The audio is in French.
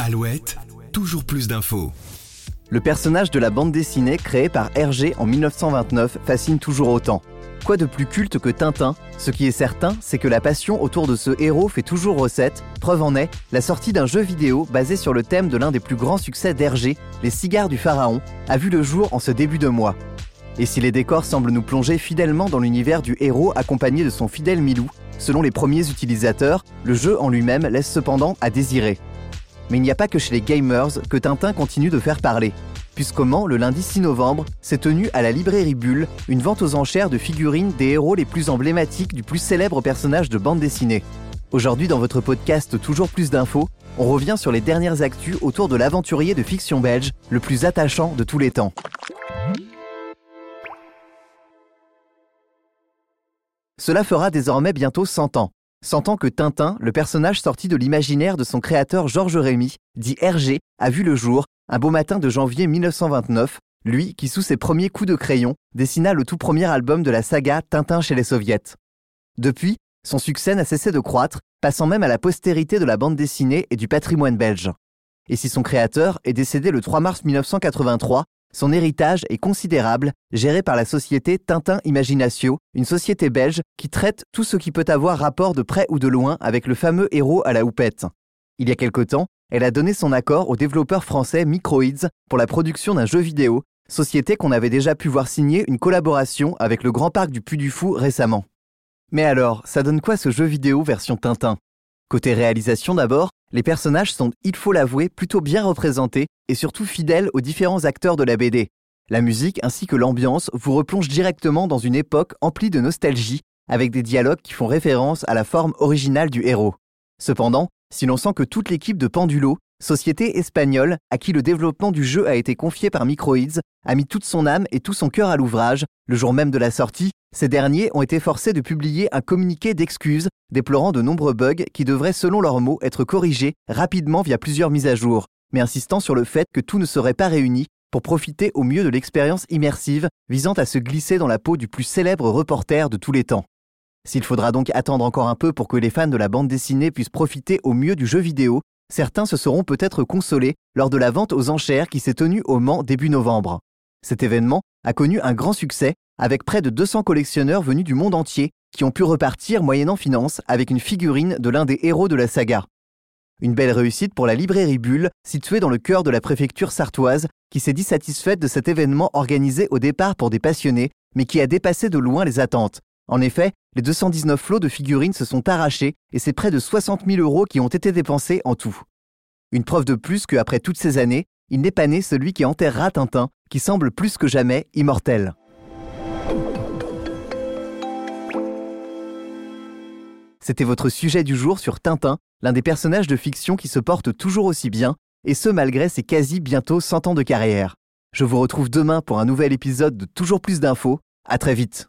Alouette, toujours plus d'infos. Le personnage de la bande dessinée créé par Hergé en 1929 fascine toujours autant. Quoi de plus culte que Tintin? Ce qui est certain, c'est que la passion autour de ce héros fait toujours recette. Preuve en est, la sortie d'un jeu vidéo basé sur le thème de l'un des plus grands succès d'Hergé, Les cigares du pharaon, a vu le jour en ce début de mois. Et si les décors semblent nous plonger fidèlement dans l'univers du héros accompagné de son fidèle Milou, selon les premiers utilisateurs, le jeu en lui-même laisse cependant à désirer. Mais il n'y a pas que chez les gamers que Tintin continue de faire parler. Puisqu'au Mans, le lundi 6 novembre, s'est tenue à la librairie Bulle une vente aux enchères de figurines des héros les plus emblématiques du plus célèbre personnage de bande dessinée. Aujourd'hui, dans votre podcast Toujours plus d'infos, on revient sur les dernières actus autour de l'aventurier de fiction belge le plus attachant de tous les temps. Cela fera désormais bientôt 100 ans. 100 ans que Tintin, le personnage sorti de l'imaginaire de son créateur Georges Rémy, dit Hergé, a vu le jour un beau matin de janvier 1929, lui qui, sous ses premiers coups de crayon, dessina le tout premier album de la saga Tintin chez les Soviets. Depuis, son succès n'a cessé de croître, passant même à la postérité de la bande dessinée et du patrimoine belge. Et si son créateur est décédé le 3 mars 1983, son héritage est considérable, géré par la société Tintin Imaginatio, une société belge qui traite tout ce qui peut avoir rapport de près ou de loin avec le fameux héros à la houppette. Il y a quelque temps, elle a donné son accord au développeur français Microids pour la production d'un jeu vidéo, société qu'on avait déjà pu voir signer une collaboration avec le Grand Parc du Puy du Fou récemment. Mais alors, ça donne quoi ce jeu vidéo version Tintin? Côté réalisation d'abord, les personnages sont, il faut l'avouer, plutôt bien représentés et surtout fidèles aux différents acteurs de la BD. La musique ainsi que l'ambiance vous replongent directement dans une époque emplie de nostalgie, avec des dialogues qui font référence à la forme originale du héros. Cependant, si l'on sent que toute l'équipe de Pendulo, société espagnole à qui le développement du jeu a été confié par Microids, a mis toute son âme et tout son cœur à l'ouvrage, le jour même de la sortie, ces derniers ont été forcés de publier un communiqué d'excuses déplorant de nombreux bugs qui devraient, selon leurs mots, être corrigés rapidement via plusieurs mises à jour, mais insistant sur le fait que tout ne serait pas réuni pour profiter au mieux de l'expérience immersive visant à se glisser dans la peau du plus célèbre reporter de tous les temps. S'il faudra donc attendre encore un peu pour que les fans de la bande dessinée puissent profiter au mieux du jeu vidéo, certains se seront peut-être consolés lors de la vente aux enchères qui s'est tenue au Mans début novembre. Cet événement a connu un grand succès avec près de 200 collectionneurs venus du monde entier qui ont pu repartir moyennant finance avec une figurine de l'un des héros de la saga. Une belle réussite pour la librairie Bulle, située dans le cœur de la préfecture sartoise, qui s'est dit satisfaite de cet événement organisé au départ pour des passionnés, mais qui a dépassé de loin les attentes. En effet, les 219 flots de figurines se sont arrachés et c'est près de 60 000 euros qui ont été dépensés en tout. Une preuve de plus qu'après toutes ces années, il n'est pas né celui qui enterrera Tintin, qui semble plus que jamais immortel. C'était votre sujet du jour sur Tintin, l'un des personnages de fiction qui se porte toujours aussi bien, et ce malgré ses quasi bientôt 100 ans de carrière. Je vous retrouve demain pour un nouvel épisode de Toujours plus d'infos. À très vite.